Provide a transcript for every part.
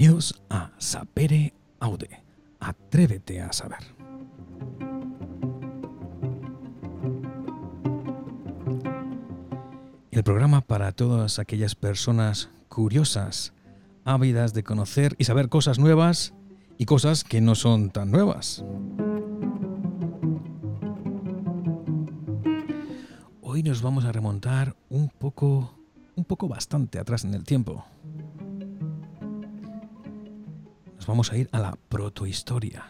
Bienvenidos a Sapere Aude. Atrévete a saber. El programa para todas aquellas personas curiosas, ávidas de conocer y saber cosas nuevas y cosas que no son tan nuevas. Hoy nos vamos a remontar un poco, un poco bastante atrás en el tiempo. Nos vamos a ir a la protohistoria.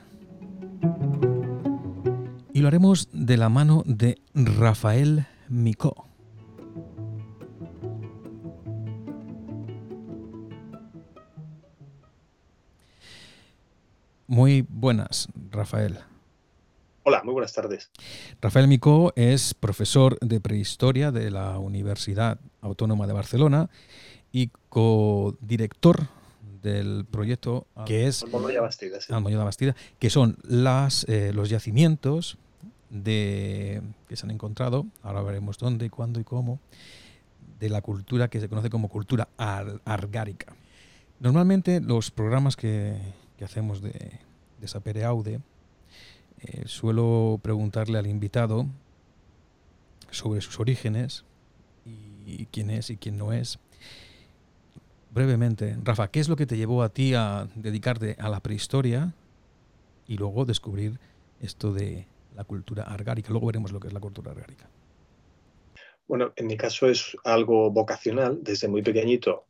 Y lo haremos de la mano de Rafael Micó. Muy buenas, Rafael. Hola, muy buenas tardes. Rafael Micó es profesor de prehistoria de la Universidad Autónoma de Barcelona y codirector del proyecto que es Almonoya Bastida, sí. Almonoya Bastida, que son las, eh, los yacimientos de, que se han encontrado, ahora veremos dónde, cuándo y cómo, de la cultura que se conoce como cultura ar- argárica. Normalmente los programas que, que hacemos de, de Sapere Aude, eh, suelo preguntarle al invitado sobre sus orígenes y quién es y quién no es. Brevemente, Rafa, ¿qué es lo que te llevó a ti a dedicarte a la prehistoria y luego descubrir esto de la cultura argárica? Luego veremos lo que es la cultura argárica. Bueno, en mi caso es algo vocacional. Desde muy pequeñito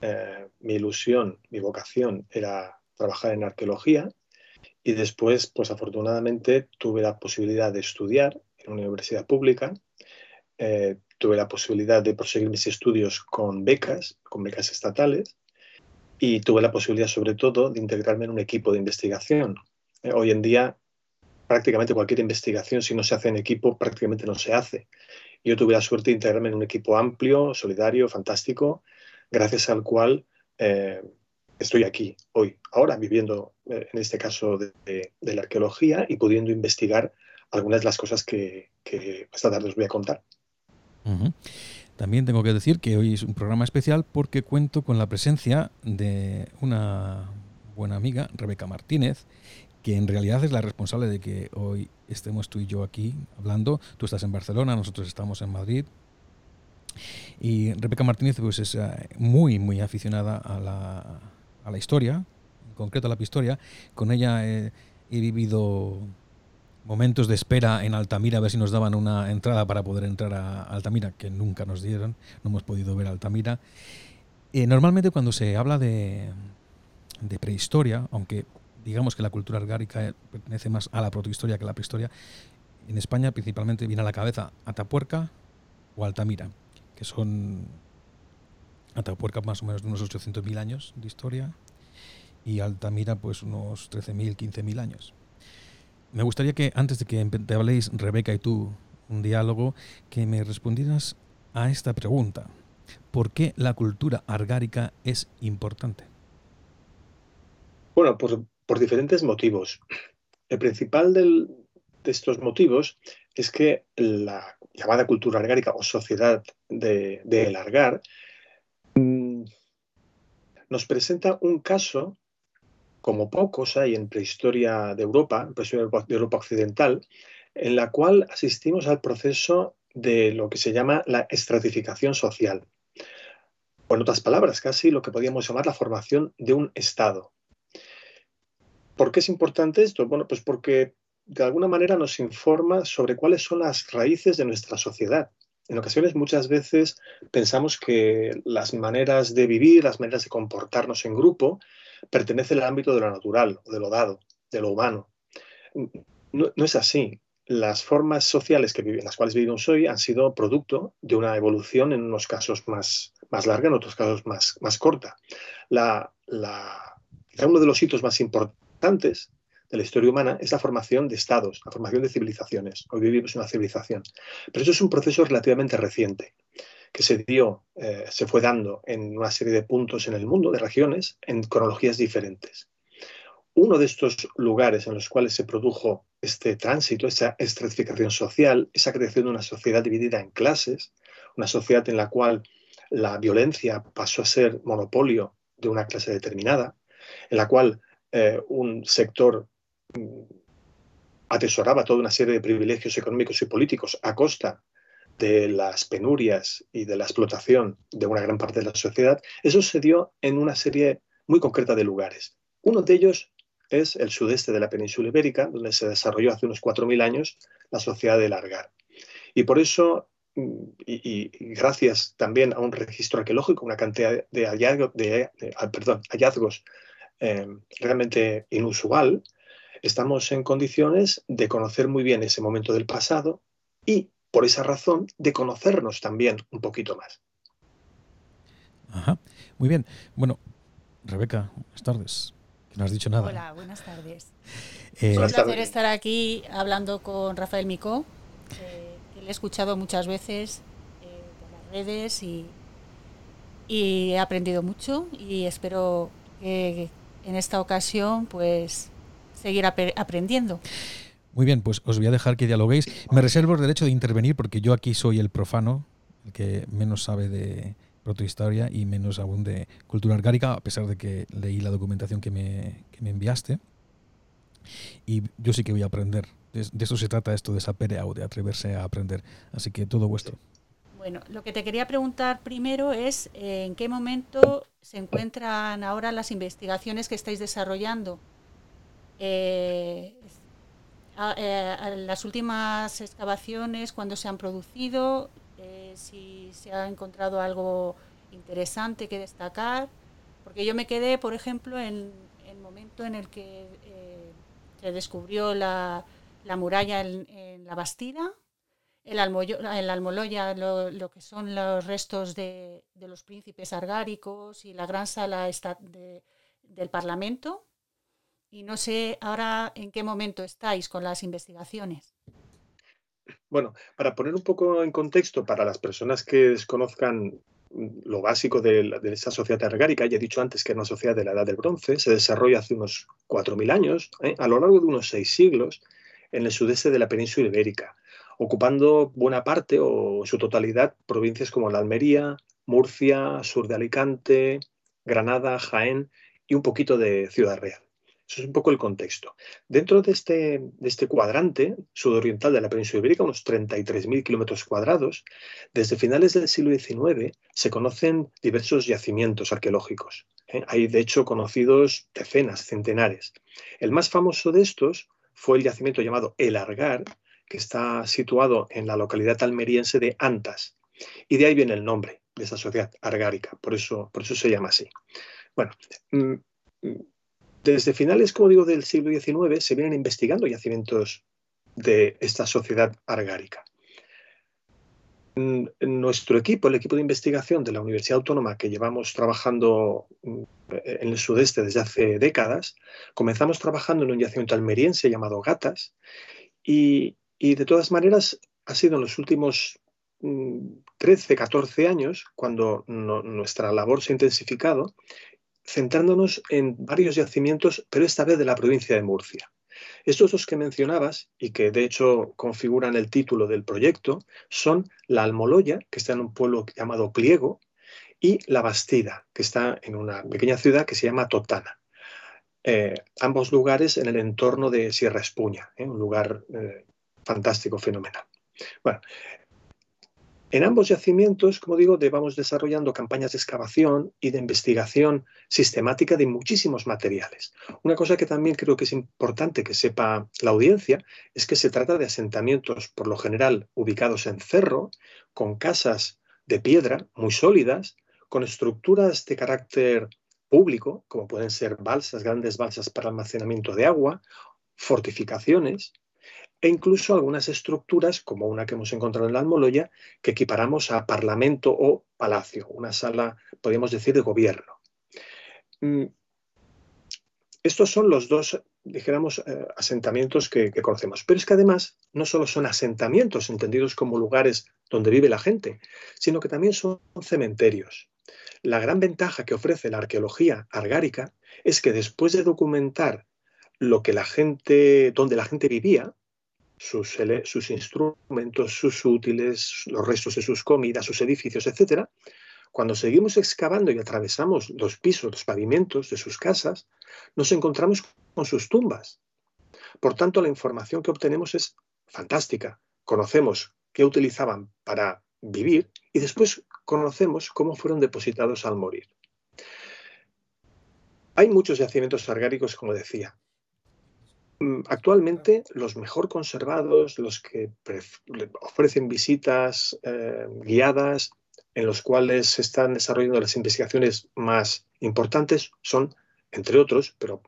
eh, mi ilusión, mi vocación era trabajar en arqueología y después, pues afortunadamente, tuve la posibilidad de estudiar en una universidad pública. Eh, tuve la posibilidad de proseguir mis estudios con becas, con becas estatales, y tuve la posibilidad, sobre todo, de integrarme en un equipo de investigación. Eh, hoy en día, prácticamente cualquier investigación, si no se hace en equipo, prácticamente no se hace. Yo tuve la suerte de integrarme en un equipo amplio, solidario, fantástico, gracias al cual eh, estoy aquí hoy, ahora, viviendo, eh, en este caso, de, la arqueología y pudiendo investigar algunas de las cosas que, que esta tarde os voy a contar. También tengo que decir que hoy es un programa especial porque cuento con la presencia de una buena amiga, Rebeca Martínez, que en realidad es la responsable de que hoy estemos tú y yo aquí hablando. Tú estás en Barcelona, nosotros estamos en Madrid. Y Rebeca Martínez pues, es eh, muy, muy aficionada a la, a la historia, en concreto a la prehistoria. Con ella he vivido momentos de espera en Altamira a ver si nos daban una entrada para poder entrar a Altamira, que nunca nos dieron, no hemos podido ver Altamira. Eh, normalmente cuando se habla de, de, prehistoria, aunque digamos que la cultura argárica pertenece más a la protohistoria que a la prehistoria, en España principalmente viene a la cabeza Atapuerca o Altamira, que son Atapuerca más o menos de unos 800.000 años de historia y Altamira pues unos 13.000, 15.000 años. Me gustaría que antes de que te habléis, Rebeca y tú, un diálogo, que me respondieras a esta pregunta. ¿Por qué la cultura argárica es importante? Bueno, por, por diferentes motivos. El principal de estos motivos es que la llamada cultura argárica o sociedad de, de argar mmm, nos presenta un caso como pocos hay en prehistoria de Europa, en prehistoria de Europa occidental, en la cual asistimos al proceso de lo que se llama la estratificación social. O en otras palabras, casi lo que podríamos llamar la formación de un Estado. ¿Por qué es importante esto? Bueno, pues porque de alguna manera nos informa sobre cuáles son las raíces de nuestra sociedad. En ocasiones, muchas veces, pensamos que las maneras de vivir, las maneras de comportarnos en grupo, pertenecen al ámbito de lo natural, de lo dado, de lo humano. No, es así. Las formas sociales que las cuales vivimos hoy han sido producto de una evolución en unos casos más, más larga, en otros casos más, más corta. La, uno de los hitos más importantes de la historia humana es la formación de estados, la formación de civilizaciones. Hoy vivimos una civilización. Pero eso es un proceso relativamente reciente que se dio, eh, se fue dando en una serie de puntos en el mundo, de regiones, en cronologías diferentes. Uno de estos lugares en los cuales se produjo este tránsito, esa estratificación social, esa creación de una sociedad dividida en clases, una sociedad en la cual la violencia pasó a ser monopolio de una clase determinada, en la cual eh, un sector mm, atesoraba toda una serie de privilegios económicos y políticos a costa de las penurias y de la explotación de una gran parte de la sociedad, eso se dio en una serie muy concreta de lugares. Uno de ellos es el sudeste de la península ibérica, donde se desarrolló hace unos 4.000 años la sociedad del Largar. Y por eso, mm, y, gracias también a un registro arqueológico, una cantidad de, ah, hallazgos eh, realmente inusual, estamos en condiciones de conocer muy bien ese momento del pasado y, por esa razón, de conocernos también un poquito más. Ajá. Muy bien. Bueno, Rebeca, buenas tardes. No has dicho nada. Hola, buenas tardes. Eh, es un placer estar aquí hablando con Rafael Micó, que le he escuchado muchas veces eh, por las redes y, y, he aprendido mucho y espero que en esta ocasión pues seguir aprendiendo. Muy bien, pues os voy a dejar que dialoguéis. Me reservo el derecho de intervenir porque yo aquí soy el profano, el que menos sabe de, protohistoria y menos aún de cultura argárica, a pesar de que leí la documentación que me, que me enviaste. Y yo sí que voy a aprender. De, eso se trata esto de saber o de atreverse a aprender. Así que todo vuestro. Bueno, lo que te quería preguntar primero es eh, en qué momento se encuentran ahora las investigaciones que estáis desarrollando. Eh, eh, las últimas excavaciones, cuándo se han producido, si se ha encontrado algo interesante que destacar, porque yo me quedé, por ejemplo, en, el momento en el que eh, se descubrió la, muralla en, la Bastida, el, el Almoloya, lo, que son los restos de, los príncipes argáricos y la gran sala del Parlamento. Y no sé ahora en qué momento estáis con las investigaciones. Bueno, para poner un poco en contexto para las personas que desconozcan lo básico de, esa sociedad argárica, ya he dicho antes que es una sociedad de la Edad del Bronce, se desarrolla hace unos 4.000 años, ¿eh? a lo largo de unos seis siglos, en el sudeste de la península ibérica, ocupando buena parte o su totalidad provincias como la Almería, Murcia, sur de Alicante, Granada, Jaén y un poquito de Ciudad Real. Eso es un poco el contexto. Dentro de este, de este cuadrante sudoriental de la península ibérica, unos 33.000 kilómetros cuadrados, desde finales del siglo XIX se conocen diversos yacimientos arqueológicos. ¿eh? Hay, de hecho, conocidos decenas, centenares. El más famoso de estos fue el yacimiento llamado El Argar, que está situado en la localidad almeriense de Antas. Y de ahí viene el nombre de esa sociedad argárica, por eso, por eso se llama así. Bueno, mm, desde finales, como digo, del siglo XIX se vienen investigando yacimientos de esta sociedad argárica. Nuestro equipo, el equipo de investigación de la Universidad Autónoma que llevamos trabajando mm, en el sudeste desde hace décadas, comenzamos trabajando en un yacimiento almeriense llamado Gatas y, de todas maneras ha sido en los últimos 13, mm, 14 años cuando nuestra labor se ha intensificado centrándonos en varios yacimientos, pero esta vez de la provincia de Murcia. Estos dos que mencionabas y que de hecho configuran el título del proyecto son la Almoloya, que está en un pueblo llamado Pliego, y la Bastida, que está en una pequeña ciudad que se llama Totana. Eh, ambos lugares en el entorno de Sierra Espuña, ¿eh? un lugar eh, fantástico, fenomenal. Bueno, en ambos yacimientos, como digo, vamos desarrollando campañas de excavación y de investigación sistemática de muchísimos materiales. Una cosa que también creo que es importante que sepa la audiencia es que se trata de asentamientos, por lo general, ubicados en cerro, con casas de piedra muy sólidas, con estructuras de carácter público, como pueden ser balsas, grandes balsas para almacenamiento de agua, fortificaciones, e incluso algunas estructuras, como una que hemos encontrado en la Almoloya, que equiparamos a parlamento o palacio, una sala, podríamos decir, de gobierno. Mm, estos son los dos, dijéramos, eh, asentamientos que, que, conocemos. Pero es que además no solo son asentamientos entendidos como lugares donde vive la gente, sino que también son cementerios. La gran ventaja que ofrece la arqueología argárica es que después de documentar lo que la gente, donde la gente vivía, sus, instrumentos, sus útiles, los restos de sus comidas, sus edificios, etc., cuando seguimos excavando y atravesamos los pisos, los pavimentos de sus casas, nos encontramos con sus tumbas. Por tanto, la información que obtenemos es fantástica. Conocemos qué utilizaban para vivir y después conocemos cómo fueron depositados al morir. Hay muchos yacimientos argáricos, como decía. Mm, actualmente, los mejor conservados, los que ofrecen visitas eh, guiadas, en los cuales se están desarrollando las investigaciones más importantes, son, entre otros, pero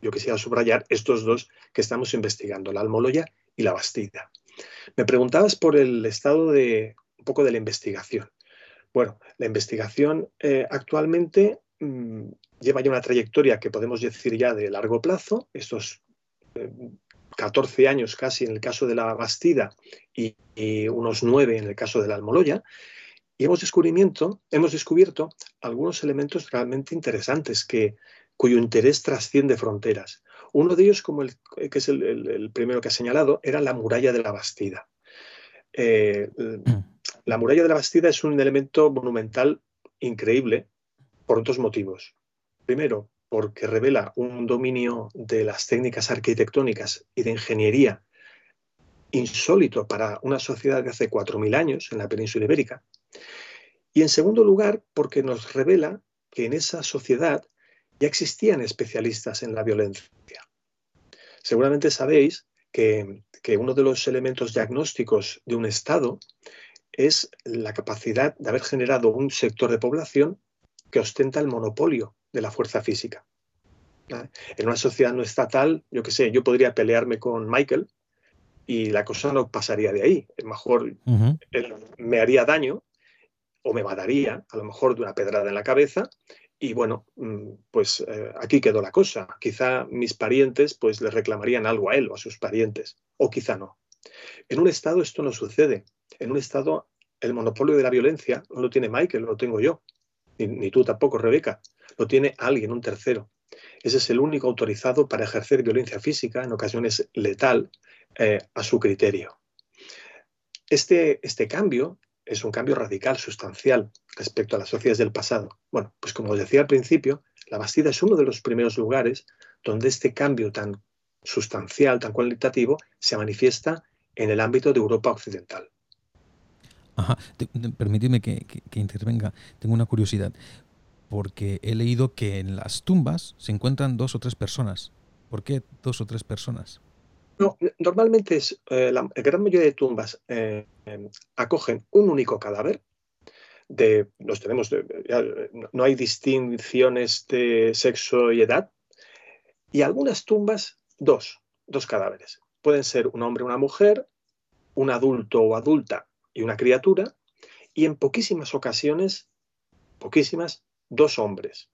yo quisiera subrayar estos dos que estamos investigando, la Almoloya y la Bastida. Me preguntabas por el estado de un poco de la investigación. Bueno, la investigación eh, actualmente mm, lleva ya una trayectoria que podemos decir ya de largo plazo, estos 14 eh, años casi en el caso de la Bastida y, unos 9 en el caso de la Almoloya, y hemos, descubrimiento, hemos descubierto algunos elementos realmente interesantes que, cuyo interés trasciende fronteras. Uno de ellos, como el, que es el, primero que ha señalado, era la muralla de la Bastida. Eh, la muralla de la Bastida es un elemento monumental increíble por dos motivos. Primero, porque revela un dominio de las técnicas arquitectónicas y de ingeniería insólito para una sociedad de hace 4.000 años en la península ibérica. Y en segundo lugar, porque nos revela que en esa sociedad ya existían especialistas en la violencia. Seguramente sabéis que, que uno de los elementos diagnósticos de un Estado es la capacidad de haber generado un sector de población que ostenta el monopolio de la fuerza física. En una sociedad no estatal, yo qué sé, yo podría pelearme con Michael y la cosa no pasaría de ahí. A lo mejor él me haría daño o me mataría, a lo mejor de una pedrada en la cabeza, y bueno, mm, pues eh, aquí quedó la cosa. Quizá mis parientes pues le reclamarían algo a él o a sus parientes, o quizá no. En un Estado esto no sucede. En un Estado el monopolio de la violencia no lo tiene Michael, lo tengo yo ni, tú tampoco, Rebeca, lo tiene alguien, un tercero. Ese es el único autorizado para ejercer violencia física, en ocasiones letal, eh, a su criterio. Este, este cambio es un cambio radical, sustancial, respecto a las sociedades del pasado. Bueno, pues como os decía al principio, la Bastida es uno de los primeros lugares donde este cambio tan sustancial, tan cualitativo, se manifiesta en el ámbito de Europa occidental. Ajá, permíteme que, intervenga. Tengo una curiosidad, porque he leído que en las tumbas se encuentran dos o tres personas. ¿Por qué dos o tres personas? No, normalmente es, eh, la, gran mayoría de tumbas eh, em, acogen un único cadáver. Los tenemos, no hay distinciones de sexo y edad. Y algunas tumbas, dos, dos cadáveres. Pueden ser un hombre o una mujer, un adulto o adulta y una criatura, y en poquísimas ocasiones, poquísimas, dos hombres.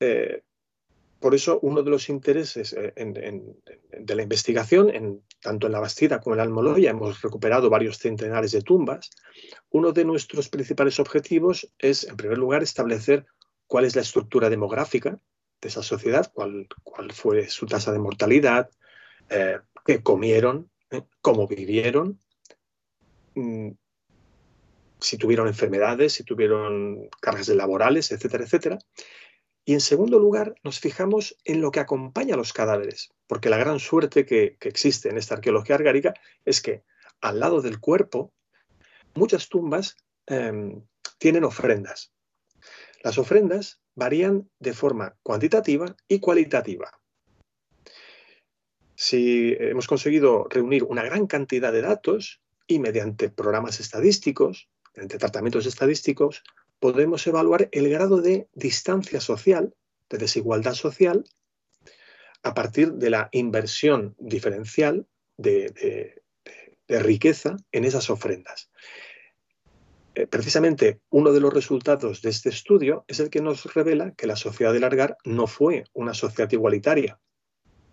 Eh, por eso, uno de los intereses eh, de la investigación, en, tanto en la Bastida como en la Almoloya, hemos recuperado varios centenares de tumbas. Uno de nuestros principales objetivos es, en primer lugar, establecer cuál es la estructura demográfica de esa sociedad, cuál, fue su tasa de mortalidad, eh, qué comieron, cómo vivieron, Mm, si tuvieron enfermedades, si tuvieron cargas laborales, etcétera, etcétera. Y en segundo lugar, nos fijamos en lo que acompaña a los cadáveres, porque la gran suerte que, existe en esta arqueología argárica es que al lado del cuerpo, muchas tumbas em, tienen ofrendas. Las ofrendas varían de forma cuantitativa y cualitativa. Si hemos conseguido reunir una gran cantidad de datos, y mediante programas estadísticos, mediante tratamientos estadísticos, podemos evaluar el grado de distancia social, de desigualdad social, a partir de la inversión diferencial de, riqueza en esas ofrendas. Eh, precisamente uno de los resultados de este estudio es el que nos revela que la sociedad de Largar no fue una sociedad igualitaria,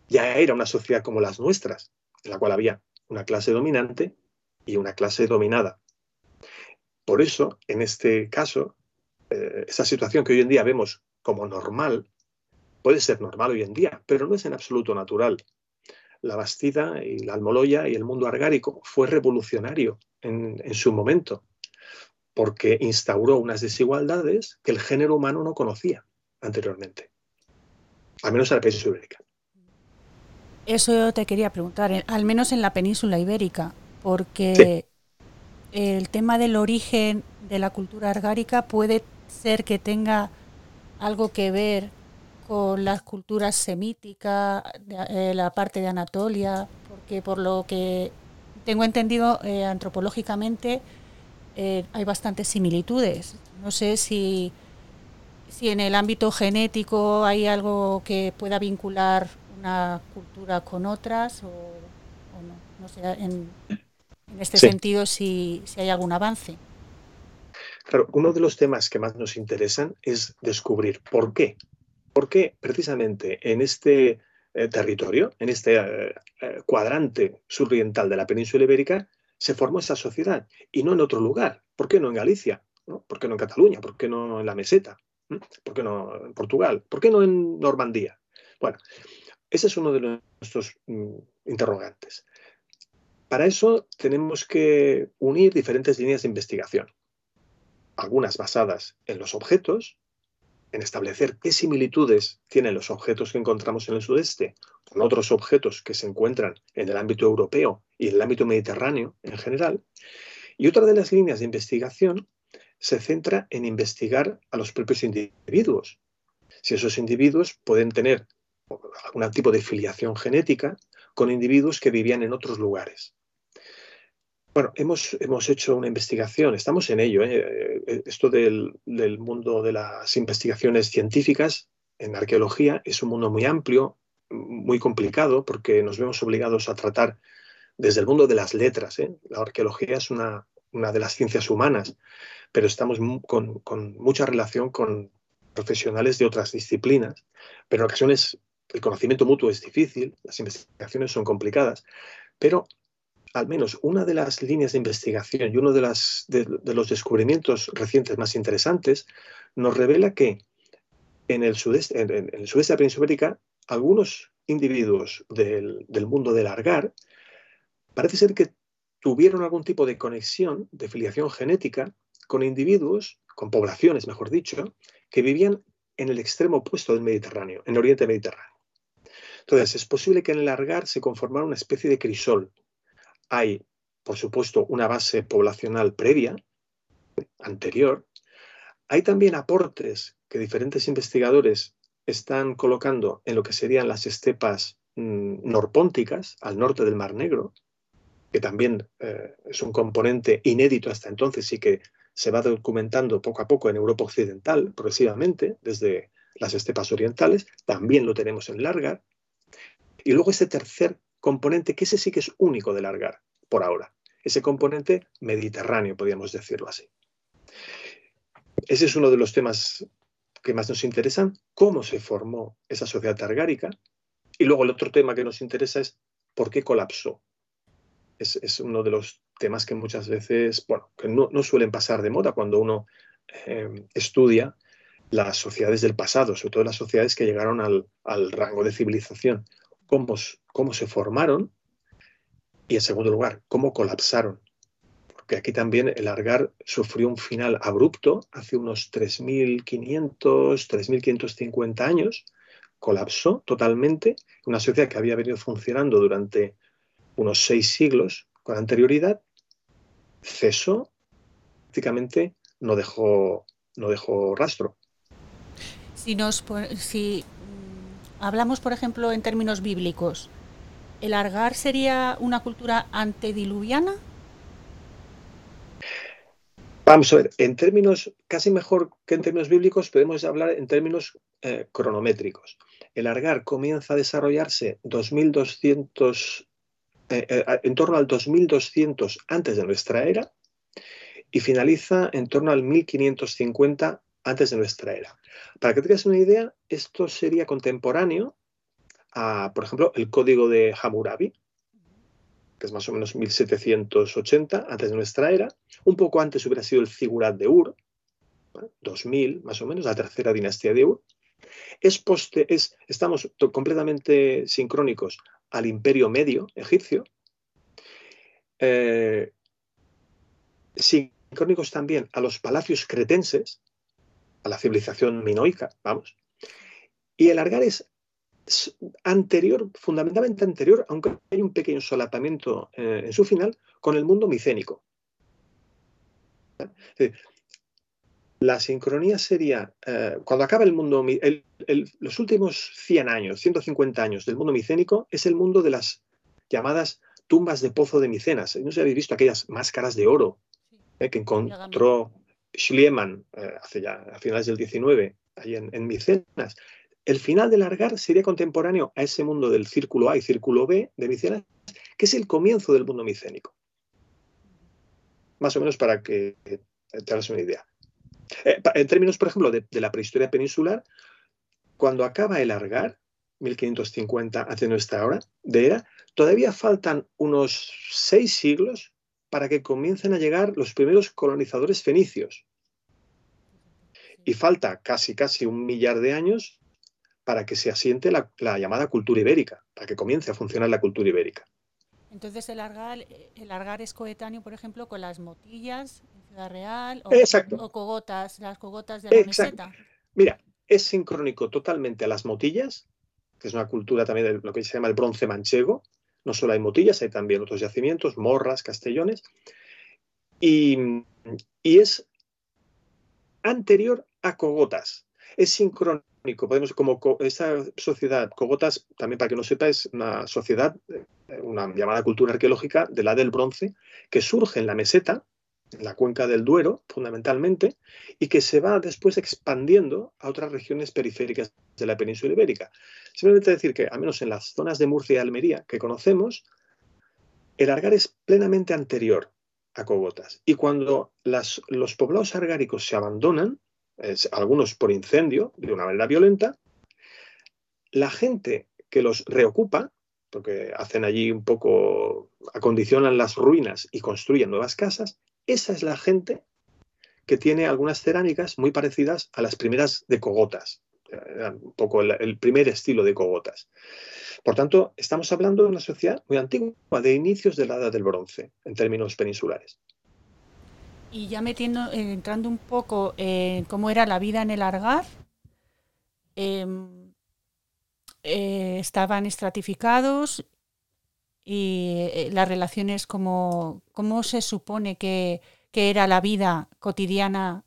ya era una sociedad como las nuestras, en la cual había una clase dominante y una clase dominada. Por eso, en este caso, eh, esa situación que hoy en día vemos como normal, puede ser normal hoy en día, pero no es en absoluto natural. La Bastida y la Almoloya y el mundo argárico fue revolucionario en, su momento. porque instauró unas desigualdades que el género humano no conocía anteriormente, al menos en la península ibérica. Eso te quería preguntar, al menos en la península ibérica, porque el tema del origen de la cultura argárica puede ser que tenga algo que ver con las culturas semíticas, eh, la parte de Anatolia, porque por lo que tengo entendido eh, antropológicamente eh, hay bastantes similitudes. No sé si, si en el ámbito genético hay algo que pueda vincular una cultura con otras o, no. Este sentido si, si hay algún avance. Claro, uno de los temas que más nos interesan es descubrir por qué. ¿Por qué precisamente en este eh, territorio, en este cuadrante suroriental de la península ibérica, se formó esa sociedad y no en otro lugar. ¿Por qué no en Galicia? ¿Por qué no en Cataluña? ¿Por qué no en la meseta? ¿Por qué no en Portugal? ¿Por qué no en Normandía? Bueno, ese es uno de nuestros mm, interrogantes. Para eso tenemos que unir diferentes líneas de investigación, algunas basadas en los objetos, en establecer qué similitudes tienen los objetos que encontramos en el sudeste con otros objetos que se encuentran en el ámbito europeo y en el ámbito mediterráneo en general. Y otra de las líneas de investigación se centra en investigar a los propios individuos. Si esos individuos pueden tener algún tipo de filiación genética con individuos que vivían en otros lugares. Bueno, hemos, hemos hecho una investigación, estamos en ello. ¿eh? Eh, esto del, del, mundo de las investigaciones científicas en arqueología es un mundo muy amplio, muy complicado, porque nos vemos obligados a tratar desde el mundo de las letras. ¿eh? La arqueología es una, una, de las ciencias humanas, pero estamos con, con mucha relación con profesionales de otras disciplinas, pero en ocasiones el conocimiento mutuo es difícil, las investigaciones son complicadas, pero al menos una de las líneas de investigación y uno de, los descubrimientos recientes más interesantes nos revela que en el sudeste, en, el sudeste de la península ibérica, algunos individuos del, del, mundo del argar parece ser que tuvieron algún tipo de conexión, de filiación genética, con individuos, con poblaciones, mejor dicho, que vivían en el extremo opuesto del Mediterráneo, en el Oriente Mediterráneo. Entonces, es posible que en el argar se conformara una especie de crisol, hay, por supuesto, una base poblacional previa, anterior. Hay también aportes que diferentes investigadores están colocando en lo que serían las estepas mm, norpónticas, al norte del Mar Negro, que también eh, es un componente inédito hasta entonces y que se va documentando poco a poco en Europa Occidental, progresivamente, desde las estepas orientales, también lo tenemos en Largar. Y luego ese tercer componente que ese sí que es único de largar por ahora. Ese componente mediterráneo, podríamos decirlo así. Ese es uno de los temas que más nos interesan, cómo se formó esa sociedad targárica. Y luego el otro tema que nos interesa es por qué colapsó. Es, uno de los temas que muchas veces, bueno, que no, suelen pasar de moda cuando uno eh, estudia las sociedades del pasado, sobre todo las sociedades que llegaron al, al rango de civilización cómo, se formaron y, en segundo lugar, cómo colapsaron. Porque aquí también el Argar sufrió un final abrupto hace unos 3.500, 3.550 años. Colapsó totalmente. Una sociedad que había venido funcionando durante unos seis siglos con anterioridad, cesó, prácticamente no dejó, no dejó rastro. Si, nos, si hablamos, por ejemplo, en términos bíblicos, ¿el Argar sería una cultura antediluviana? Vamos a ver, en términos, casi mejor que en términos bíblicos, podemos hablar en términos eh, cronométricos. El Argar comienza a desarrollarse 2200, eh, eh, en torno al 2200 antes de nuestra era y finaliza en torno al 1550 antes de nuestra era. Para que tengas una idea, esto sería contemporáneo a, por ejemplo, el código de Hammurabi, que es más o menos 1780 antes de nuestra era. Un poco antes hubiera sido el Figurat de Ur, 2000 más o menos, la tercera dinastía de Ur. Es poste, es, estamos completamente sincrónicos al Imperio Medio egipcio. Eh, sin sincrónicos también a los palacios cretenses, a la civilización minoica, vamos. Y el Argar es anterior, fundamentalmente anterior, aunque hay un pequeño solapamiento eh, en su final, con el mundo micénico. La sincronía sería, eh, cuando acaba el mundo, los últimos 100 años, 150 años del mundo micénico, es el mundo de las llamadas tumbas de pozo de Micenas. No sé si habéis visto aquellas máscaras de oro eh, que encontró Schliemann hace ya, a finales del 19, ahí en, en Micenas. El final del Argar sería contemporáneo a ese mundo del círculo A y círculo B de Micenas, que es el comienzo del mundo micénico. Más o menos para que te hagas una idea. Eh, en términos, por ejemplo, de, la prehistoria peninsular, cuando acaba el Argar, 1550 hace nuestra hora de era, todavía faltan unos seis siglos para que comiencen a llegar los primeros colonizadores fenicios. Y falta casi, casi un millar de años para que se asiente la, llamada cultura ibérica, para que comience a funcionar la cultura ibérica. Entonces el argar, el argar es coetáneo, por ejemplo, con las motillas en Ciudad Real o, o cogotas, las cogotas de la meseta. Mira, es sincrónico totalmente a las motillas, que es una cultura también de lo que se llama el bronce manchego. No solo hay motillas, hay también otros yacimientos, morras, castellones. Y, y es anterior a cogotas. Es sincrónico Podemos, como esta sociedad, Cogotas, también para que no sepa, es una sociedad, eh, una llamada cultura arqueológica de la del bronce, que surge en la meseta, la cuenca del Duero, fundamentalmente, y que se va después expandiendo a otras regiones periféricas de la península ibérica. Simplemente decir que, al menos en las zonas de Murcia y Almería que conocemos, el argar es plenamente anterior a Cogotas. Y cuando los poblados argáricos se abandonan, algunos por incendio, de una manera violenta, la gente que los reocupa, porque hacen allí un poco, acondicionan las ruinas y construyen nuevas casas, esa es la gente que tiene algunas cerámicas muy parecidas a las primeras de cogotas, un poco el, primer estilo de cogotas. Por tanto, estamos hablando de una sociedad muy antigua, de inicios de la Edad del Bronce, en términos peninsulares. Y ya metiendo, eh, entrando un poco en cómo era la vida en el Argar, em, eh, estaban estratificados y eh, las relaciones como cómo se supone que, era la vida cotidiana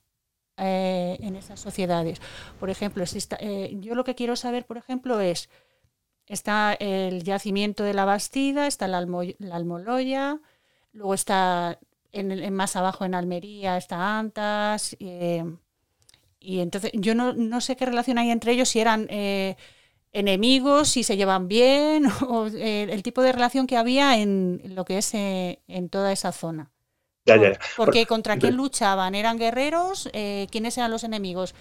en esas sociedades. Por ejemplo, yo lo que quiero saber, por ejemplo, es, está el yacimiento de la Bastida, está la, la Almoloya, luego está en, más abajo en Almería está Antas. Eh, y entonces yo no, sé qué relación hay entre ellos, si eran eh, enemigos, si se llevan bien, o eh, el tipo de relación que había en lo que es en toda esa zona. Porque contra quién luchaban, eran guerreros, quiénes eran los enemigos,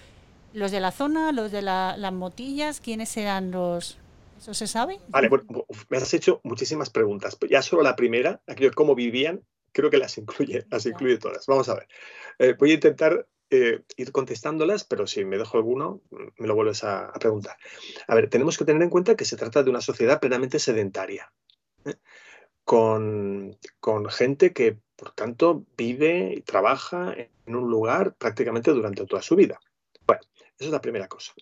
los de la zona, los de las motillas, quiénes eran los, ¿Eso se sabe? Vale, me has hecho muchísimas preguntas. Ya solo la primera, aquello cómo vivían, creo que las incluye, las incluye todas. Vamos a ver. Eh, voy a intentar eh, ir contestándolas, pero si me dejo alguno, me lo vuelves a, preguntar. A ver, tenemos que tener en cuenta que se trata de una sociedad plenamente sedentaria, ¿eh? con, gente que, por tanto, vive y trabaja en un lugar prácticamente durante toda su vida. Bueno, esa es la primera cosa.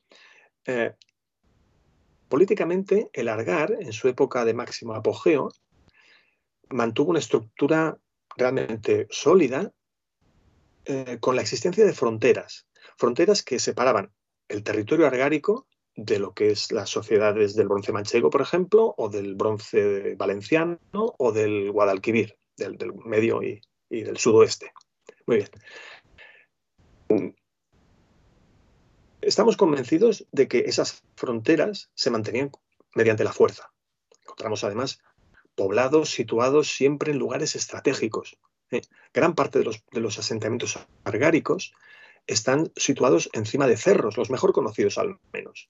políticamente, el Argar, en su época de máximo apogeo, mantuvo una estructura realmente sólida eh, con la existencia de fronteras, fronteras que separaban el territorio argárico de lo que es las sociedades del bronce manchego, por ejemplo, o del bronce valenciano o del Guadalquivir, del, medio y, del sudoeste. Muy bien. Estamos convencidos de que esas fronteras se mantenían mediante la fuerza. Encontramos además poblados situados siempre en lugares estratégicos. Gran parte de los, asentamientos argáricos están situados encima de cerros, los mejor conocidos al menos,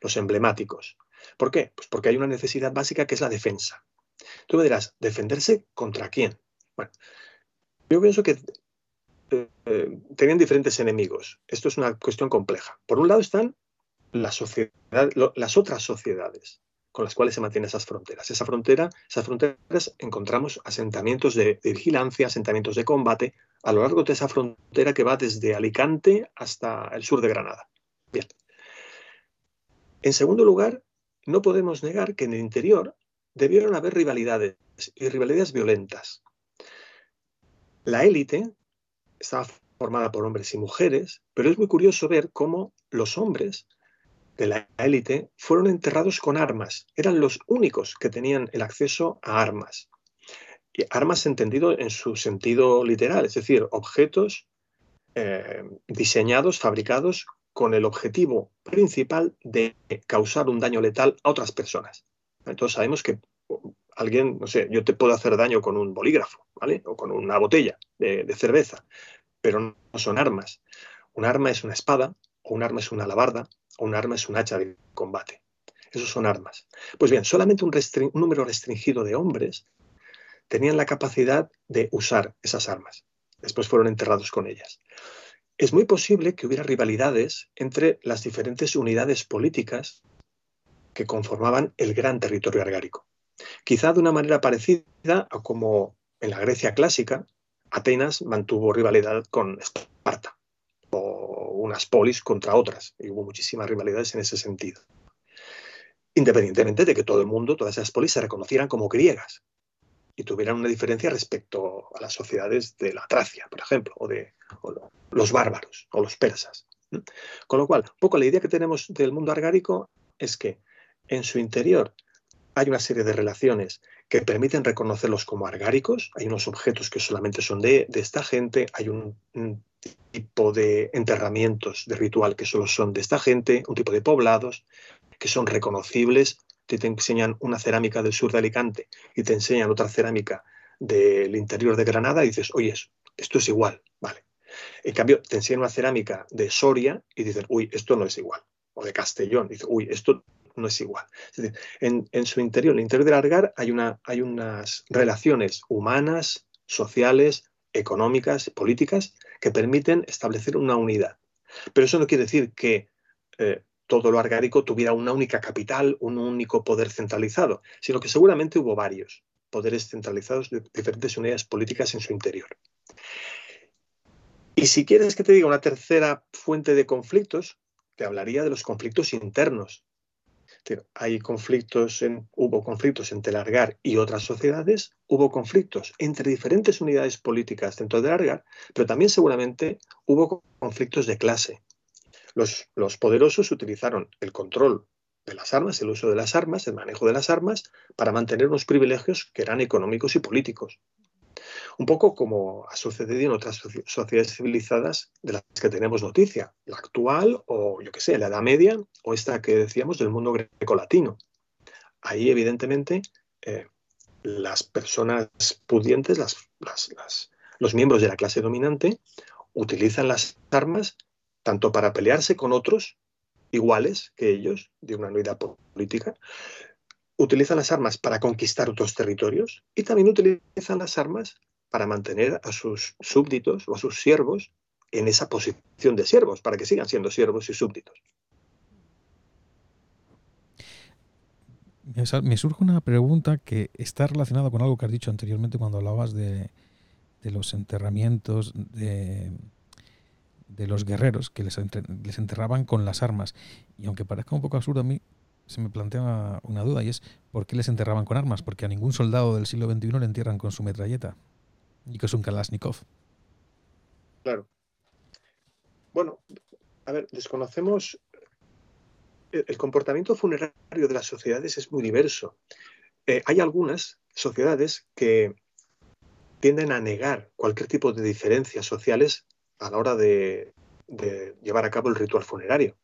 los emblemáticos. ¿Por qué? Pues porque hay una necesidad básica que es la defensa. Tú me dirás, ¿defenderse contra quién? Bueno, yo pienso que eh, tenían diferentes enemigos. Esto es una cuestión compleja. Por un lado están las otras sociedades, con las cuales se mantienen esas fronteras. Esa frontera, esas fronteras encontramos asentamientos de, vigilancia, asentamientos de combate, a lo largo de esa frontera que va desde Alicante hasta el sur de Granada. Bien. En segundo lugar, no podemos negar que en el interior debieron haber rivalidades y rivalidades violentas. La élite estaba formada por hombres y mujeres, pero es muy curioso ver cómo los hombres de la élite fueron enterrados con armas. Eran los únicos que tenían el acceso a armas. Y armas entendido en su sentido literal, es decir, objetos eh, diseñados, fabricados con el objetivo principal de causar un daño letal a otras personas. Entonces sabemos que alguien, no sé, yo te puedo hacer daño con un bolígrafo, ¿vale? O con una botella de, de cerveza, pero no son armas. Un arma es una espada, o un arma es una alabarda, o un arma es un hacha de combate. Esos son armas. Pues bien, solamente un, número restringido de hombres tenían la capacidad de usar esas armas. Después fueron enterrados con ellas. Es muy posible que hubiera rivalidades entre las diferentes unidades políticas que conformaban el gran territorio argárico. Quizá de una manera parecida a como en la Grecia clásica, Atenas mantuvo rivalidad con unas polis contra otras, y hubo muchísimas rivalidades en ese sentido. Independientemente de que todo el mundo, todas esas polis se reconocieran como griegas y tuvieran una diferencia respecto a las sociedades de la Tracia, por ejemplo, o de los bárbaros o los persas. Con lo cual, un poco la idea que tenemos del mundo argárico es que en su interior hay una serie de relaciones que permiten reconocerlos como argáricos, hay unos objetos que solamente son de, de esta gente, hay un, un, tipo de enterramientos de ritual que solo son de esta gente, un tipo de poblados que son reconocibles. Te, enseñan una cerámica del sur de Alicante y te enseñan otra cerámica del interior de Granada y dices, oye, esto es igual, vale. En cambio, te enseñan una cerámica de Soria y dices, uy, esto no es igual. O de Castellón, dices, uy, esto no es igual. Es decir, en, su interior, en el interior del Argar, hay unas relaciones humanas, sociales, económicas, políticas, que permiten establecer una unidad. Pero eso no quiere decir que eh, todo lo argárico tuviera una única capital, un único poder centralizado, sino que seguramente hubo varios poderes centralizados de diferentes unidades políticas en su interior. Y si quieres que te diga una tercera fuente de conflictos, te hablaría de los conflictos internos hay conflictos, hubo conflictos entre el Argar y otras sociedades, hubo conflictos entre diferentes unidades políticas dentro del Argar, pero también seguramente hubo conflictos de clase. Los, los poderosos utilizaron el control de las armas, el uso de las armas, el manejo de las armas, para mantener unos privilegios que eran económicos y políticos. Un poco como ha sucedido en otras sociedades civilizadas de las que tenemos noticia, la actual o yo qué sé, la Edad Media o esta que decíamos del mundo grecolatino. Ahí evidentemente eh, las personas pudientes, los miembros de la clase dominante, utilizan las armas tanto para pelearse con otros iguales que ellos, de una unidad política, utilizan las armas para conquistar otros territorios y también utilizan las armas para mantener a sus súbditos o a sus siervos en esa posición de siervos, para que sigan siendo siervos y súbditos. Me surge una pregunta que está relacionada con algo que has dicho anteriormente cuando hablabas de, los enterramientos de, de, los guerreros que les, les enterraban con las armas. Y aunque parezca un poco absurdo a mí, se me plantea una duda y es ¿por qué les enterraban con armas? Porque a ningún soldado del siglo XXI le entierran con su metralleta y que es un Kalashnikov. Claro. Bueno, a ver, desconocemos el, comportamiento funerario de las sociedades es muy diverso. Eh, hay algunas sociedades que tienden a negar cualquier tipo de diferencias sociales a la hora de, llevar a cabo el ritual funerario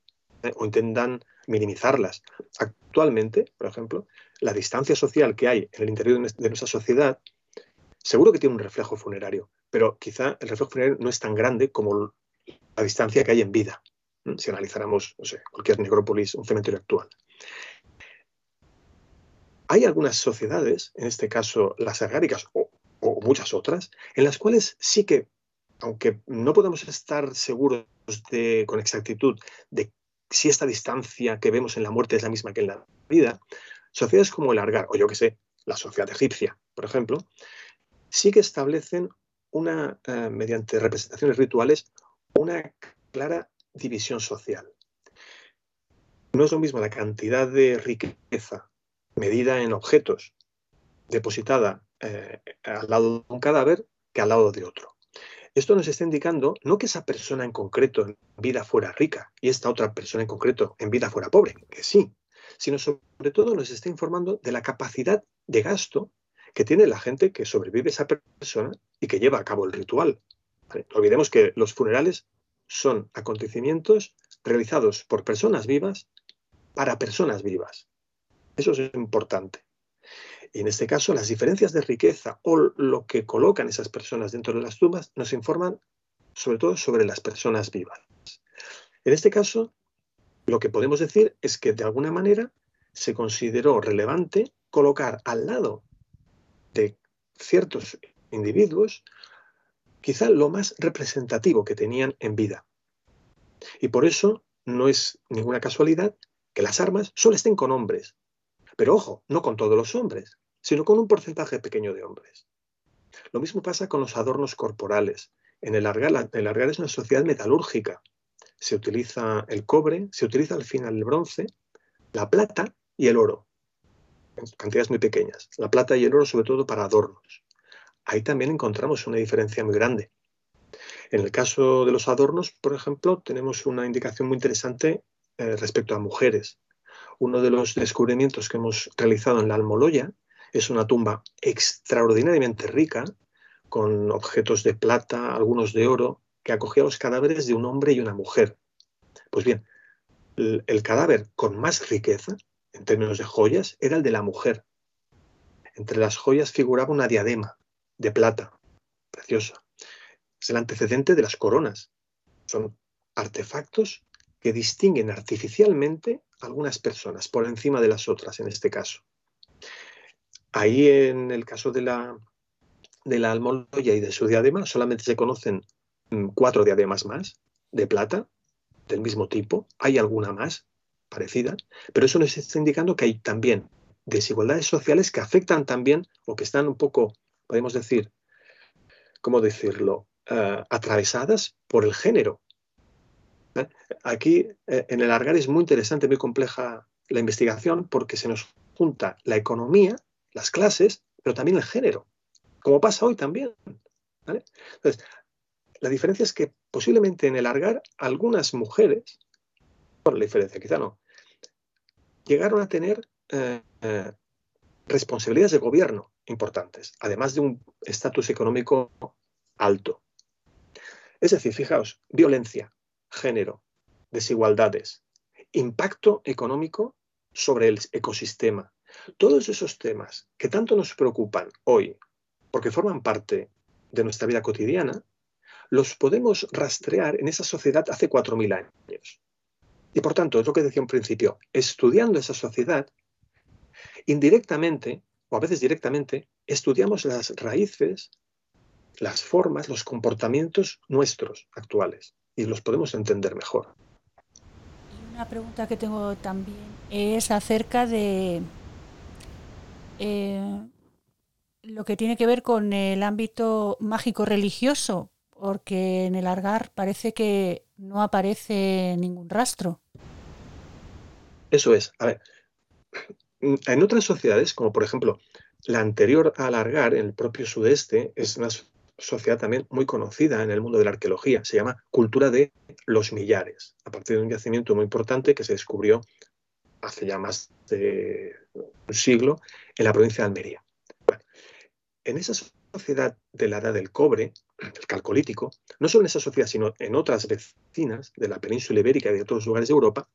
¿eh? o intentan minimizarlas. Actualmente, por ejemplo, la distancia social que hay en el interior de nuestra sociedad seguro que tiene un reflejo funerario, pero quizá el reflejo funerario no es tan grande como la distancia que hay en vida, si analizáramos sé, cualquier necrópolis, un cementerio actual. Hay algunas sociedades, en este caso las agáricas o, o muchas otras, en las cuales sí que, aunque no podemos estar seguros de, con exactitud de si esta distancia que vemos en la muerte es la misma que en la vida, sociedades como el Argar, o yo que sé, la sociedad egipcia, por ejemplo, sí que establecen una, eh, mediante representaciones rituales, una clara división social. No es lo mismo la cantidad de riqueza medida en objetos depositada eh, al lado de un cadáver que al lado de otro. Esto nos está indicando no que esa persona en concreto en vida fuera rica y esta otra persona en concreto en vida fuera pobre, que sí, sino sobre todo nos está informando de la capacidad de gasto que tiene la gente que sobrevive esa persona y que lleva a cabo el ritual. No olvidemos que los funerales son acontecimientos realizados por personas vivas para personas vivas. Eso es importante. Y en este caso, las diferencias de riqueza o lo que colocan esas personas dentro de las tumbas nos informan sobre todo sobre las personas vivas. En este caso, lo que podemos decir es que de alguna manera se consideró relevante colocar al lado de ciertos individuos quizá lo más representativo que tenían en vida. Y por eso no es ninguna casualidad que las armas solo estén con hombres. Pero ojo, no con todos los hombres, sino con un porcentaje pequeño de hombres. Lo mismo pasa con los adornos corporales. En el Argal, el Argal es una sociedad metalúrgica. Se utiliza el cobre, se utiliza al final el bronce, la plata y el oro cantidades muy pequeñas. La plata y el oro sobre todo para adornos. Ahí también encontramos una diferencia muy grande. En el caso de los adornos, por ejemplo, tenemos una indicación muy interesante eh, respecto a mujeres. Uno de los descubrimientos que hemos realizado en la Almoloya es una tumba extraordinariamente rica, con objetos de plata, algunos de oro, que acogía los cadáveres de un hombre y una mujer. Pues bien, el cadáver con más riqueza en términos de joyas, era el de la mujer. Entre las joyas figuraba una diadema de plata, preciosa. Es el antecedente de las coronas. Son artefactos que distinguen artificialmente a algunas personas por encima de las otras, en este caso. Ahí, en el caso de la, de la almoloya y de su diadema, solamente se conocen mm, cuatro diademas más de plata, del mismo tipo. Hay alguna más, parecida, pero eso nos está indicando que hay también desigualdades sociales que afectan también o que están un poco, podemos decir, ¿cómo decirlo?, eh, atravesadas por el género. ¿Eh? Aquí eh, en el Argar es muy interesante, muy compleja la investigación porque se nos junta la economía, las clases, pero también el género, como pasa hoy también. Entonces, la diferencia es que posiblemente en el Argar algunas mujeres bueno, la diferencia quizá no, llegaron a tener eh, eh, responsabilidades de gobierno importantes, además de un estatus económico alto. Es decir, fijaos, violencia, género, desigualdades, impacto económico sobre el ecosistema. Todos esos temas que tanto nos preocupan hoy, porque forman parte de nuestra vida cotidiana, los podemos rastrear en esa sociedad hace 4.000 años. Y por tanto, es lo que decía en principio, estudiando esa sociedad, indirectamente, o a veces directamente, estudiamos las raíces, las formas, los comportamientos nuestros actuales y los podemos entender mejor. Una pregunta que tengo también es acerca de eh, lo que tiene que ver con el ámbito mágico religioso, porque en el Argar parece que no aparece ningún rastro. Eso es. A ver, en otras sociedades, como por ejemplo la anterior a Argar, en el propio sudeste, es una sociedad también muy conocida en el mundo de la arqueología. Se llama cultura de los millares, a partir de un yacimiento muy importante que se descubrió hace ya más de un siglo en la provincia de Almería. en esa sociedad de la edad del cobre, el calcolítico, no solo en esa sociedad, sino en otras vecinas de la península ibérica y de otros lugares de Europa,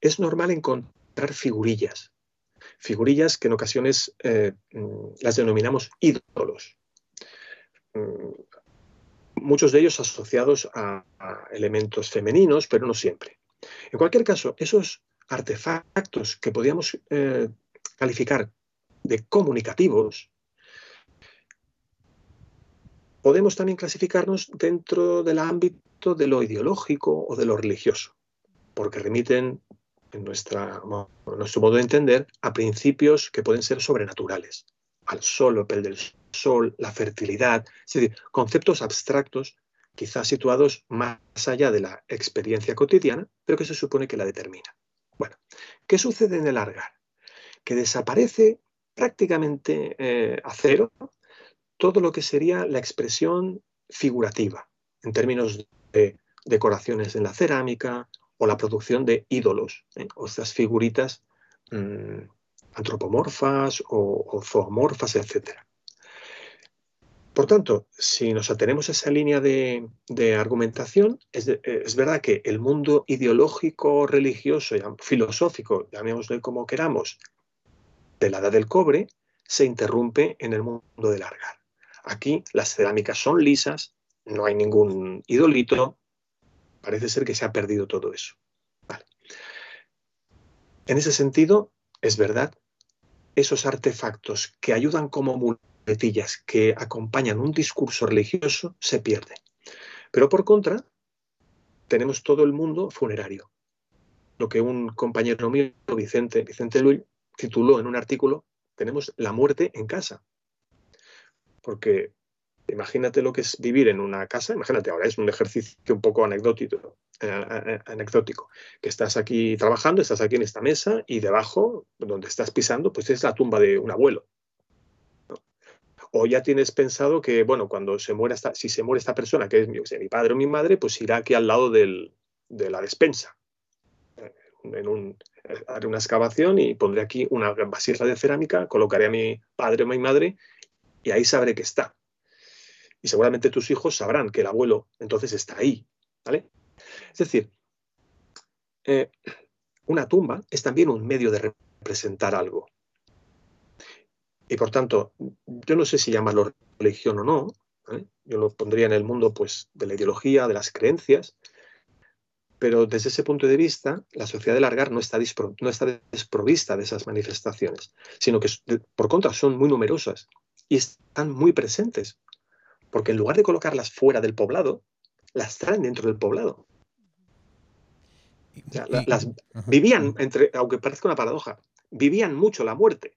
es normal encontrar figurillas. Figurillas que en ocasiones eh, mm, las denominamos ídolos. Mm, muchos de ellos asociados a, elementos femeninos, pero no siempre. En cualquier caso, esos artefactos que podíamos eh, calificar de comunicativos, podemos también clasificarnos dentro del ámbito de lo ideológico o de lo religioso, porque remiten, en nuestro modo de entender, a principios que pueden ser sobrenaturales, al sol o pel del sol, la fertilidad, es decir, conceptos abstractos quizás situados más allá de la experiencia cotidiana, pero que se supone que la determina. Bueno, ¿qué sucede en el argar? Que desaparece prácticamente eh, a cero todo lo que sería la expresión figurativa, en términos de decoraciones en la cerámica o la producción de ídolos, ¿eh? o estas figuritas mm, antropomorfas o, zoomorfas, etc. Por tanto, si nos atenemos a esa línea de, argumentación, es, es, verdad que el mundo ideológico, religioso, filosófico, llamémoslo como queramos, de la edad del cobre, se interrumpe en el mundo del argar. Aquí las cerámicas son lisas, no hay ningún idolito, parece ser que se ha perdido todo eso. En ese sentido, es verdad, esos artefactos que ayudan como muletillas, que acompañan un discurso religioso, se pierden. Pero por contra, tenemos todo el mundo funerario. Lo que un compañero mío, Vicente, Vicente Luis, tituló en un artículo, tenemos la muerte en casa. Porque imagínate lo que es vivir en una casa, imagínate ahora, es un ejercicio un poco anecdótico, eh, eh, anecdótico, que estás aquí trabajando, estás aquí en esta mesa y debajo, donde estás pisando, pues es la tumba de un abuelo. O ya tienes pensado que, bueno, cuando se muera esta, si se muere esta persona, que es mi, padre o mi madre, pues irá aquí al lado de la despensa. Eh, haré una excavación y pondré aquí una vasija de cerámica, colocaré a mi padre o mi madre y ahí sabré que está y seguramente tus hijos sabrán que el abuelo entonces está ahí. ¿vale? Es decir, eh, una tumba es también un medio de representar algo. Y por tanto, yo no sé si llamarlo religión o no, yo lo pondría en el mundo pues, de la ideología, de las creencias, pero desde ese punto de vista, la sociedad del Argar no está, no está desprovista de esas manifestaciones, sino que por contra son muy numerosas y están muy presentes porque en lugar de colocarlas fuera del poblado, las traen dentro del poblado. las vivían, entre, aunque parezca una paradoja, vivían mucho la muerte.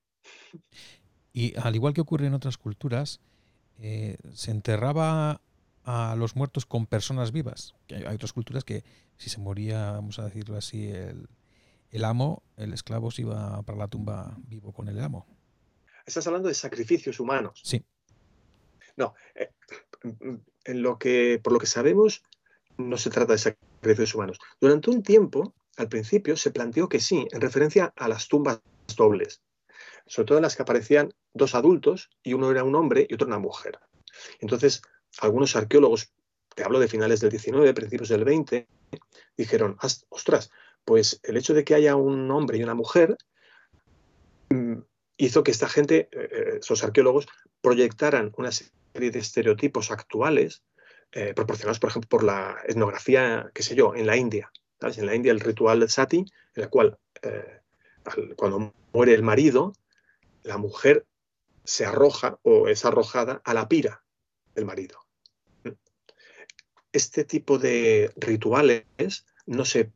Y al igual que ocurre en otras culturas, eh, se enterraba a los muertos con personas vivas. Hay, otras culturas que si se moría, vamos a decirlo así, el, amo, el esclavo se iba para la tumba vivo con el amo. Estás hablando de sacrificios humanos. Sí. No, eh, en lo que, por lo que sabemos, no se trata de sacrificios humanos. Durante un tiempo, al principio, se planteó que sí, en referencia a las tumbas dobles, sobre todo en las que aparecían dos adultos y uno era un hombre y otro una mujer. Entonces, algunos arqueólogos, te hablo de finales del 19, principios del 20, dijeron, ostras, pues el hecho de que haya un hombre y una mujer mm, hizo que esta gente, eh, eh, esos arqueólogos, proyectaran una serie de estereotipos actuales, eh, proporcionados, por ejemplo, por la etnografía, qué sé yo, en la India. En la India el ritual sati, en el cual cuando muere el marido, la mujer se arroja o es arrojada a la pira del marido. Este tipo de rituales no se,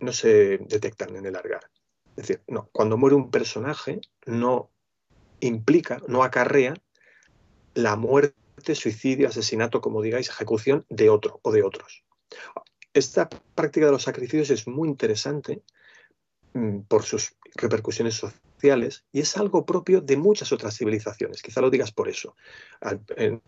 no se detectan en el argar. Es decir, no, cuando muere un personaje no implica, no acarrea la muerte, suicidio, asesinato, como digáis, ejecución de otro o de otros. Esta práctica de los sacrificios es muy interesante mm, por sus repercusiones sociales y es algo propio de muchas otras civilizaciones. Quizá lo digas por eso. En,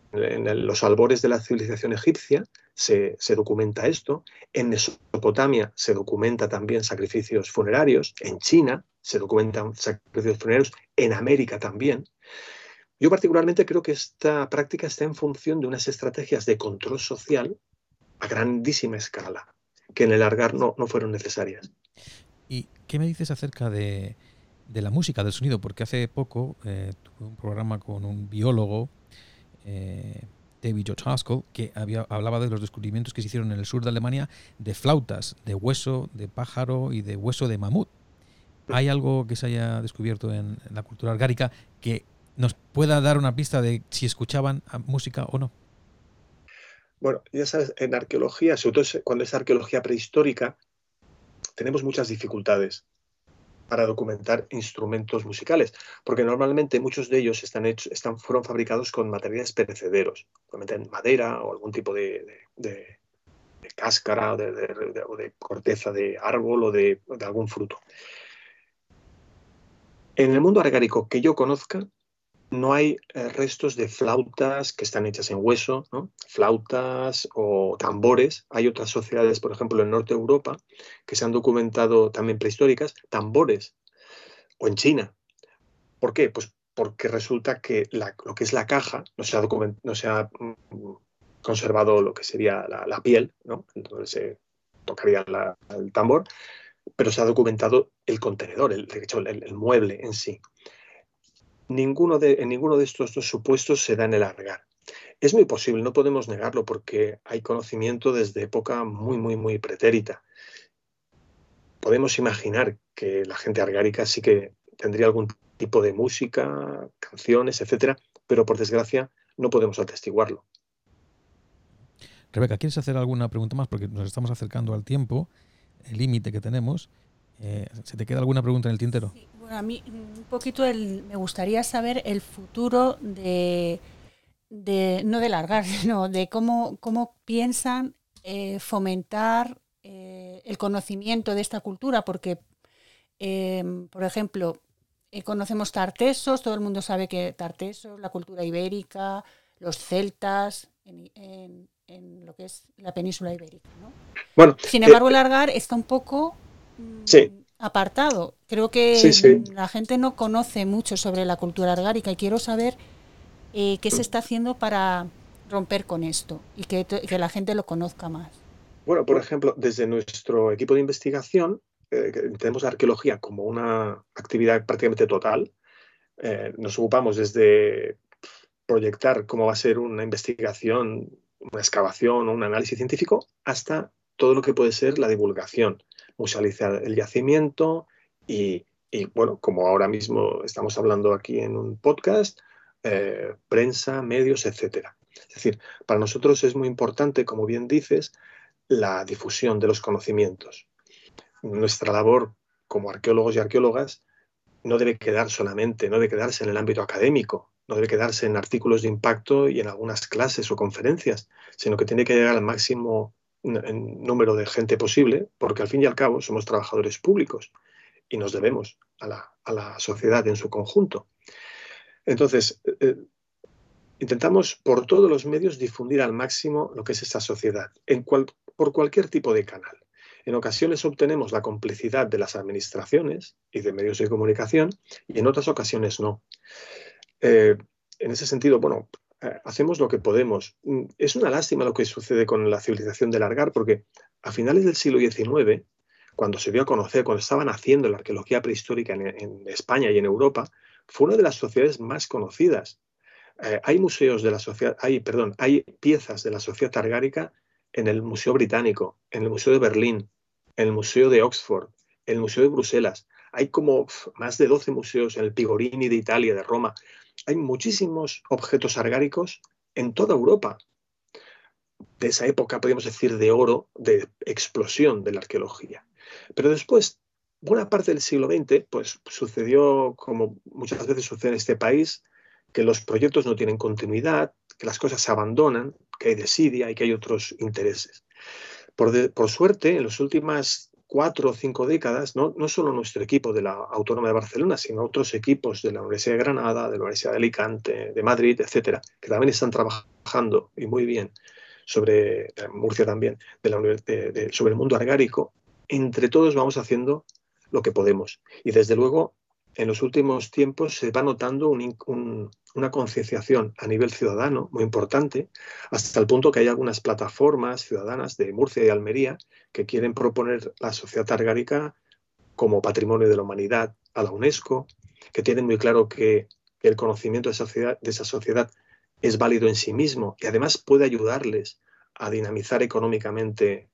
los albores de la civilización egipcia se, se, documenta esto, en Mesopotamia se documenta también sacrificios funerarios, en China se documentan sacrificios funerarios, en América también. Yo particularmente creo que esta práctica está en función de unas estrategias de control social a grandísima escala, que en el Argar no, no fueron necesarias. ¿Y qué me dices acerca de, la música, del sonido? Porque hace poco eh, tuve un programa con un biólogo, eh, David George Haskell, que había, hablaba de los descubrimientos que se hicieron en el sur de Alemania de flautas, de hueso de pájaro y de hueso de mamut. ¿Hay algo que se haya descubierto en la cultura argárica que nos pueda dar una pista de si escuchaban música o no. Bueno, ya sabes, en arqueología, sobre todo cuando es arqueología prehistórica, tenemos muchas dificultades. Para documentar instrumentos musicales, porque normalmente muchos de ellos están hechos, están, fueron fabricados con materiales perecederos, normalmente madera o algún tipo de, cáscara o de, corteza de árbol o de, algún fruto. En el mundo argárico que yo conozca, no hay eh, restos de flautas que están hechas en hueso, flautas o tambores. Hay otras sociedades, por ejemplo, en Norte de Europa, que se han documentado también prehistóricas, tambores, o en China. ¿Por qué? Pues porque resulta que lo que es la caja no se ha, no se ha mm, conservado lo que sería la, piel, ¿no? entonces se tocaría el tambor, pero se ha documentado el contenedor, el, el mueble en sí ninguno de, en ninguno de estos dos supuestos se da en el argar. Es muy posible, no podemos negarlo porque hay conocimiento desde época muy, muy, muy pretérita. Podemos imaginar que la gente argárica sí que tendría algún tipo de música, canciones, etcétera, pero por desgracia no podemos atestiguarlo. Rebeca, ¿quieres hacer alguna pregunta más? Porque nos estamos acercando al tiempo, el límite que tenemos. Eh, ¿Se te queda alguna pregunta en el tintero? a mí un poquito me gustaría saber el futuro de, no de largar, sino de cómo, cómo piensan eh, fomentar eh, el conocimiento de esta cultura, porque, em, por ejemplo, eh, conocemos tartesos, todo el mundo sabe que tartesos, la cultura ibérica, los celtas, en, lo que es la península ibérica. Bueno, Sin embargo, el largar está un poco... Sí apartado. Creo que la gente no conoce mucho sobre la cultura argárica y quiero saber eh, qué se está haciendo para romper con esto y que, la gente lo conozca más. Bueno, por ejemplo, desde nuestro equipo de investigación eh, tenemos la arqueología como una actividad prácticamente total. Eh, nos ocupamos desde proyectar cómo va a ser una investigación, una excavación o un análisis científico, hasta todo lo que puede ser la divulgación musealizar el yacimiento y, bueno, como ahora mismo estamos hablando aquí en un podcast, eh, prensa, medios, etcétera. Es decir, para nosotros es muy importante, como bien dices, la difusión de los conocimientos. Nuestra labor como arqueólogos y arqueólogas no debe quedar solamente, no debe quedarse en el ámbito académico, no debe quedarse en artículos de impacto y en algunas clases o conferencias, sino que tiene que llegar al máximo número de gente posible, porque al fin y al cabo somos trabajadores públicos y nos debemos a la, sociedad en su conjunto. Entonces, eh, eh, intentamos por todos los medios difundir al máximo lo que es esta sociedad, en por cualquier tipo de canal. En ocasiones obtenemos la complicidad de las administraciones y de medios de comunicación y en otras ocasiones no. Eh, en ese sentido, bueno, hacemos lo que podemos. Mm, es una lástima lo que sucede con la civilización del Argar, porque a finales del siglo XIX, cuando se dio a conocer, cuando estaban haciendo la arqueología prehistórica en, España y en Europa, fue una de las sociedades más conocidas. Eh, hay museos de la sociedad, hay, perdón, hay piezas de la sociedad argárica en el Museo Británico, en el Museo de Berlín, en el Museo de Oxford, en el Museo de Bruselas. Hay como más de 12 museos en el Pigorini de Italia, de Roma hay muchísimos objetos argáricos en toda Europa. De esa época, podríamos decir, de oro, de explosión de la arqueología. Pero después, buena parte del siglo XX, pues sucedió, como muchas veces sucede en este país, que los proyectos no tienen continuidad, que las cosas se abandonan, que hay desidia y que hay otros intereses. Por, por suerte, en las últimas cuatro o cinco décadas, no, no solo nuestro equipo de la Autónoma de Barcelona, sino otros equipos de la Universidad de Granada, de la Universidad de Alicante, de Madrid, etcétera, que también están trabajando y muy bien sobre eh, Murcia también, de la, sobre el mundo argárico, entre todos vamos haciendo lo que podemos. Y desde luego, en los últimos tiempos se va notando una concienciación a nivel ciudadano muy importante, hasta el punto que hay algunas plataformas ciudadanas de Murcia y Almería que quieren proponer la sociedad argárica como patrimonio de la humanidad a la UNESCO, que tienen muy claro que el conocimiento de esa sociedad, de esa sociedad es válido en sí mismo y además puede ayudarles a dinamizar económicamente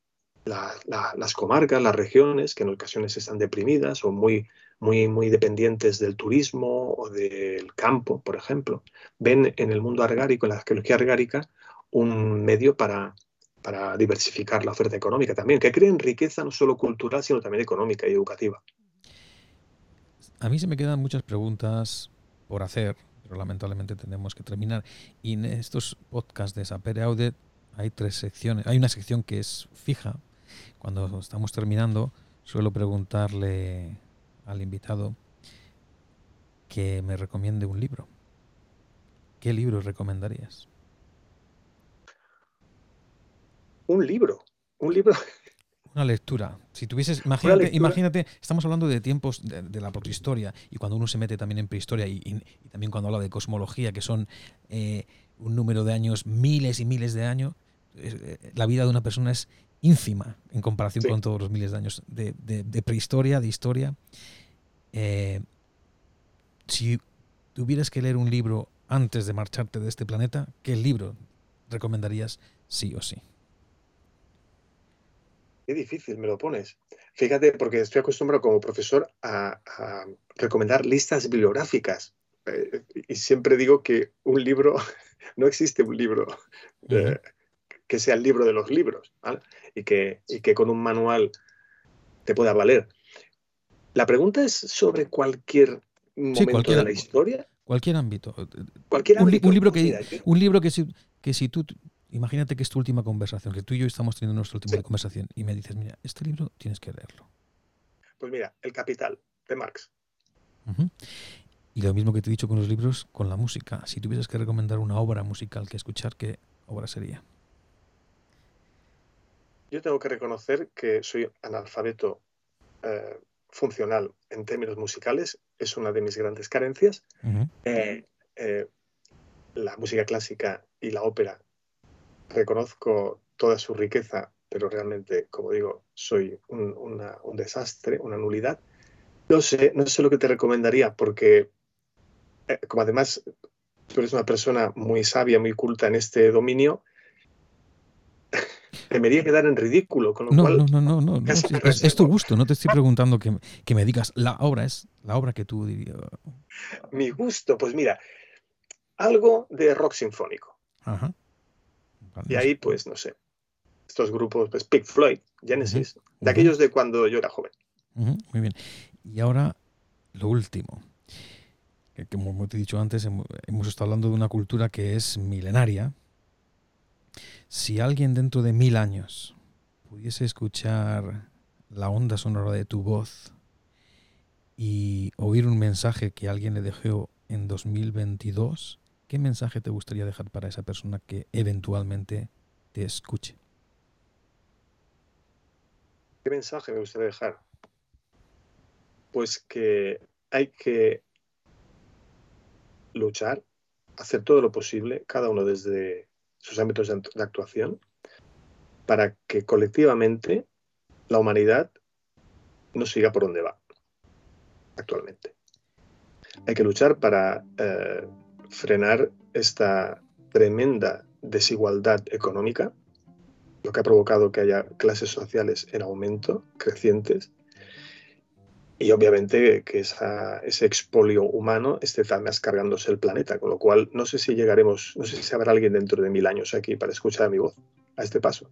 las comarcas, las regiones, que en ocasiones están deprimidas o muy, muy, muy dependientes del turismo o del campo, por ejemplo. Ven en el mundo argárico, en la arqueología argárica, un medio para, para diversificar la oferta económica también, que creen riqueza no solo cultural, sino también económica y educativa. a mí se me quedan muchas preguntas por hacer, pero lamentablemente tenemos que terminar. Y en estos podcasts de Sapere Audet hay tres secciones. Hay una sección que es fija. Cuando estamos terminando, suelo preguntarle al invitado que me recomiende un libro. ¿Qué libro recomendarías? Un libro. Un libro. Una lectura. Si tuvieses, imagínate, imagínate, estamos hablando de tiempos de, la prehistoria y cuando uno se mete también en prehistoria y, también cuando habla de cosmología, que son eh, un número de años, miles y miles de años, eh, la vida de una persona es ínfima en comparación con todos los miles de años de, prehistoria, de historia. Eh, si tuvieras que leer un libro antes de marcharte de este planeta, ¿qué libro recomendarías sí o sí? Qué difícil me lo pones. Fíjate, porque estoy acostumbrado como profesor a, recomendar listas bibliográficas. Eh, y siempre digo que un libro, no existe un libro que sea el libro de los libros, y, que, y que con un manual te pueda valer. La pregunta es sobre cualquier momento de la historia. Cualquier ámbito. Cualquier un, Un libro que, un libro que si, que si tú imagínate que es tu última conversación, que tú y yo estamos teniendo nuestra última conversación y me dices, mira, este libro tienes que leerlo. Pues mira, El Capital, de Marx. Y lo mismo que te he dicho con los libros, con la música. Si tuvieses que recomendar una obra musical que escuchar, ¿qué obra sería? Yo tengo que reconocer que soy analfabeto eh, funcional en términos musicales, es una de mis grandes carencias. Eh, eh, la música clásica y la ópera reconozco toda su riqueza, pero realmente, como digo, soy un, desastre, una nulidad. No sé, no sé lo que te recomendaría, porque eh, como además tú eres una persona muy sabia, muy culta en este dominio, debería quedar en ridículo. Con lo no, cual, no, no, no, no, es, tu gusto, no te estoy preguntando que, que, me digas la obra, es la obra que tú dirías. Mi gusto, pues mira, algo de rock sinfónico. Ajá. Y ahí, pues, no sé, estos grupos, pues Pink Floyd, Genesis, de aquellos de cuando yo era joven. muy bien. Y ahora, lo último. Que, como te he dicho antes, hemos estado hablando de una cultura que es milenaria. Si alguien dentro de mil años pudiese escuchar la onda sonora de tu voz y oír un mensaje que alguien le dejó en 2022, ¿qué mensaje te gustaría dejar para esa persona que eventualmente te escuche? ¿Qué mensaje me gustaría dejar? Pues que hay que luchar, hacer todo lo posible, cada uno desde sus ámbitos de actuación, para que colectivamente la humanidad no siga por donde va actualmente. Hay que luchar para eh, frenar esta tremenda desigualdad económica, lo que ha provocado que haya clases sociales en aumento, crecientes, y obviamente que ese expolio humano esté más cargándose el planeta, con lo cual no sé si llegaremos, no sé si habrá alguien dentro de mil años aquí para escuchar mi voz a este paso.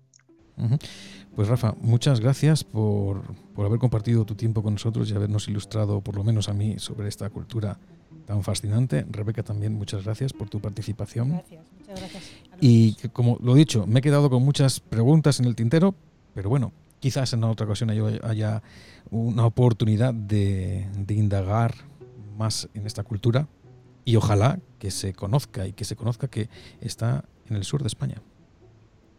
Pues Rafa, muchas gracias por, por haber compartido tu tiempo con nosotros y habernos ilustrado, por lo menos a mí, sobre esta cultura tan fascinante. Rebeca, también muchas gracias por tu participación. Gracias, muchas gracias. Y como lo he dicho, me he quedado con muchas preguntas en el tintero, pero bueno, quizás en otra ocasión haya una oportunidad de, indagar más en esta cultura y ojalá que se conozca y que se conozca que está en el sur de España.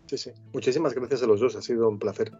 Sí, sí. Muchísimas gracias a los dos, ha sido un placer.